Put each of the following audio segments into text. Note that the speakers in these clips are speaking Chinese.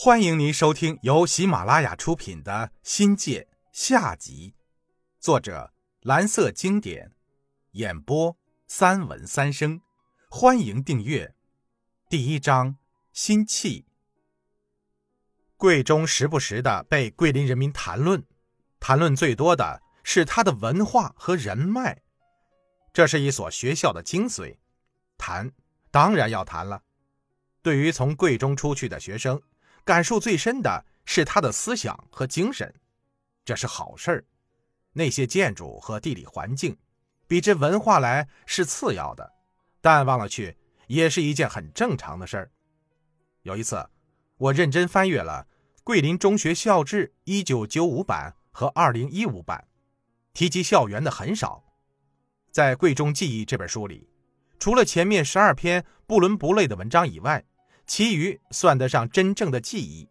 欢迎您收听由喜马拉雅出品的《新界》下集，作者蓝色经典，演播三文三生。欢迎订阅。第一章：心气。贵中时不时的被桂林人民谈论，谈论最多的是他的文化和人脉。这是一所学校的精髓，谈当然要谈了。对于从贵中出去的学生。感受最深的是他的思想和精神，这是好事儿。那些建筑和地理环境，比之文化来是次要的，但忘了去也是一件很正常的事儿。有一次，我认真翻阅了《桂林中学校志》一九九五版和二零一五版，提及校园的很少。在《贵中记忆》这本书里，除了前面十二篇不伦不类的文章以外，其余算得上真正的记忆，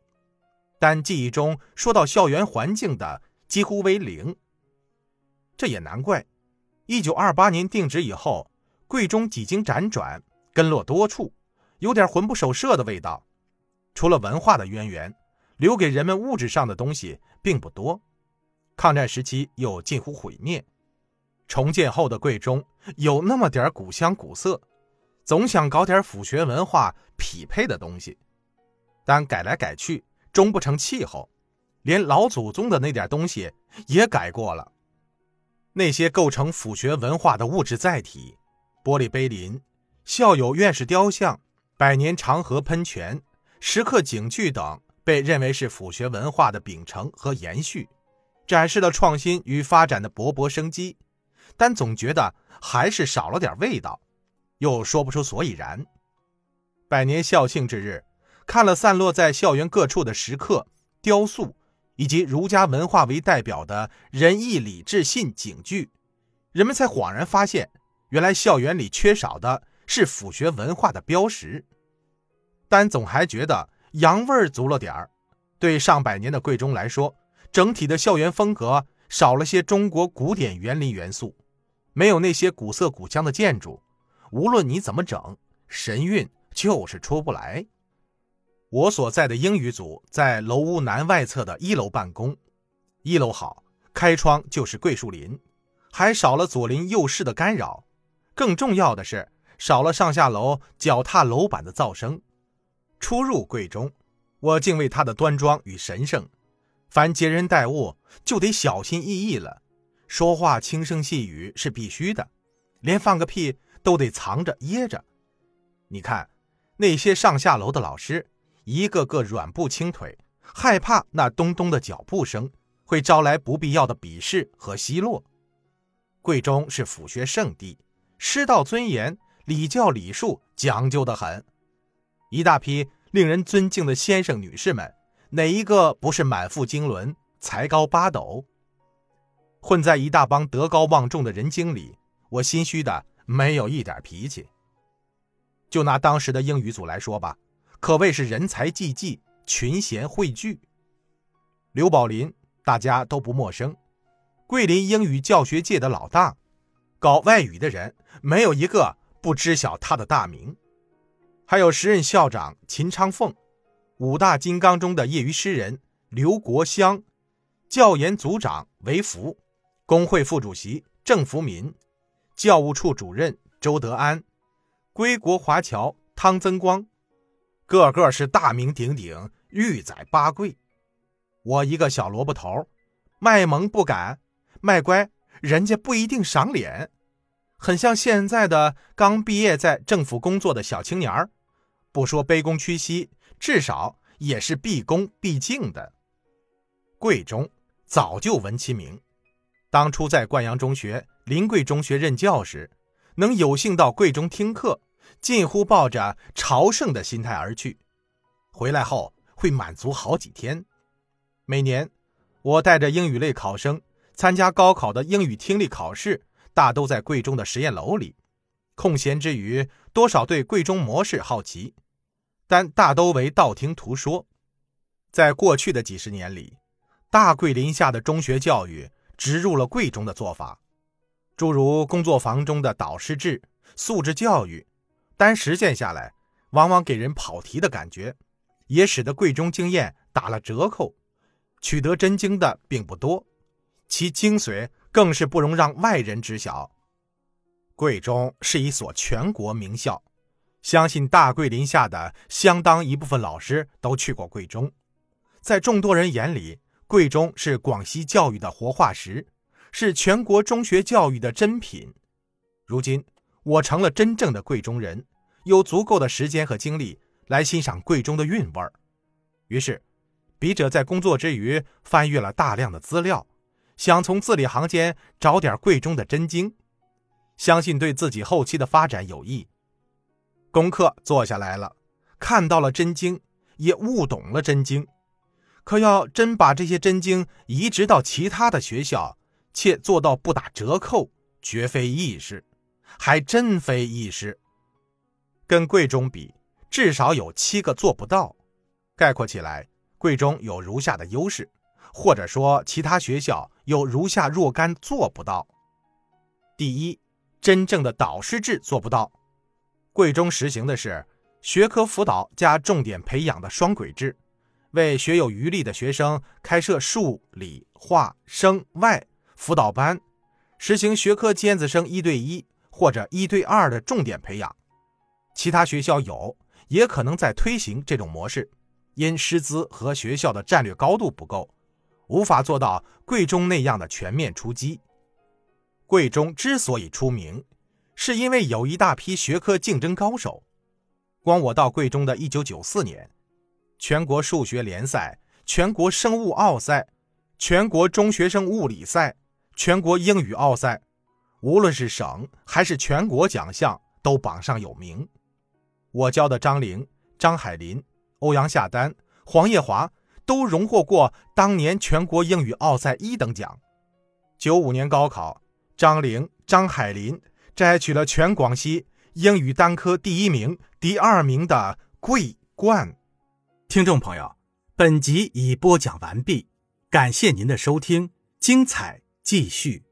但记忆中说到校园环境的几乎为零。这也难怪，一九二八年定址以后，贵中几经辗转，根落多处，有点魂不守舍的味道。除了文化的渊源，留给人们物质上的东西并不多。抗战时期又近乎毁灭，重建后的贵中有那么点古香古色。总想搞点府学文化匹配的东西，但改来改去终不成气候，连老祖宗的那点东西也改过了。那些构成府学文化的物质载体，玻璃碑林、校友院士雕像、百年长河喷泉、石刻警句等，被认为是府学文化的秉承和延续，展示了创新与发展的勃勃生机，但总觉得还是少了点味道。又说不出所以然。百年校庆之日，看了散落在校园各处的石刻、雕塑，以及儒家文化为代表的仁义礼智信警句，人们才恍然发现，原来校园里缺少的是府学文化的标识。但总还觉得洋味儿足了点儿。对上百年的贵中来说，整体的校园风格少了些中国古典园林元素，没有那些古色古香的建筑。无论你怎么整，神韵就是出不来。我所在的英语组在楼屋南外侧的一楼办公，一楼好，开窗就是桂树林，还少了左邻右舍的干扰。更重要的是，少了上下楼脚踏楼板的噪声。初入贵中，我敬畏他的端庄与神圣，凡接人待物就得小心翼翼了，说话轻声细语是必须的，连放个屁。都得藏着掖着。你看，那些上下楼的老师，一个个软步轻腿，害怕那咚咚的脚步声会招来不必要的鄙视和奚落。贵中是府学圣地，师道尊严、礼教礼数讲究的很。一大批令人尊敬的先生女士们，哪一个不是满腹经纶、才高八斗？混在一大帮德高望重的人精里，我心虚的。没有一点脾气。就拿当时的英语组来说吧，可谓是人才济济，群贤汇聚。刘宝林大家都不陌生，桂林英语教学界的老大，搞外语的人没有一个不知晓他的大名。还有时任校长秦昌凤，五大金刚中的业余诗人刘国香，教研组长韦福，工会副主席郑福民。教务处主任周德安，归国华侨汤增光，个个是大名鼎鼎、玉载八贵。我一个小萝卜头，卖萌不敢，卖乖，人家不一定赏脸，很像现在的刚毕业在政府工作的小青年儿，不说卑躬屈膝，至少也是毕恭毕敬的。贵中早就闻其名。当初在灌阳中学、临桂中学任教时，能有幸到桂中听课，近乎抱着朝圣的心态而去。回来后会满足好几天。每年，我带着英语类考生参加高考的英语听力考试，大都在贵中的实验楼里。空闲之余，多少对贵中模式好奇，但大都为道听途说。在过去的几十年里，大桂林下的中学教育。植入了贵中的做法，诸如工作坊中的导师制、素质教育，单实践下来，往往给人跑题的感觉，也使得贵中经验打了折扣，取得真经的并不多，其精髓更是不容让外人知晓。贵中是一所全国名校，相信大桂林下的相当一部分老师都去过贵中，在众多人眼里，贵中是广西教育的活化石，是全国中学教育的珍品。如今，我成了真正的贵中人，有足够的时间和精力。来欣赏贵中的韵味儿，于是，笔者在工作之余翻阅了大量的资料，想从字里行间找点贵中的真经，相信对自己后期的发展有益。功课做下来了，看到了真经，也悟懂了真经，可要真把这些真经移植到其他的学校，且做到不打折扣，绝非易事，还真非易事。跟贵中比。至少有七个做不到。概括起来，贵中有如下的优势，或者说其他学校有如下若干做不到：第一，真正的导师制做不到。贵中实行的是学科辅导加重点培养的双轨制，为学有余力的学生开设数理化生外辅导班，实行学科尖子生一对一或者一对二的重点培养。其他学校有。也可能在推行这种模式，因师资和学校的战略高度不够，无法做到贵中那样的全面出击。贵中之所以出名，是因为有一大批学科竞争高手。光我到贵中的一九九四年，全国数学联赛、全国生物奥赛、全国中学生物理赛、全国英语奥赛，无论是省还是全国奖项，都榜上有名。我教的张玲、张海林、欧阳夏丹、黄叶华都荣获过当年全国英语奥赛一等奖。九五年高考，张玲、张海林摘取了全广西英语单科第一名、第二名的桂冠。听众朋友，本集已播讲完毕，感谢您的收听，精彩继续。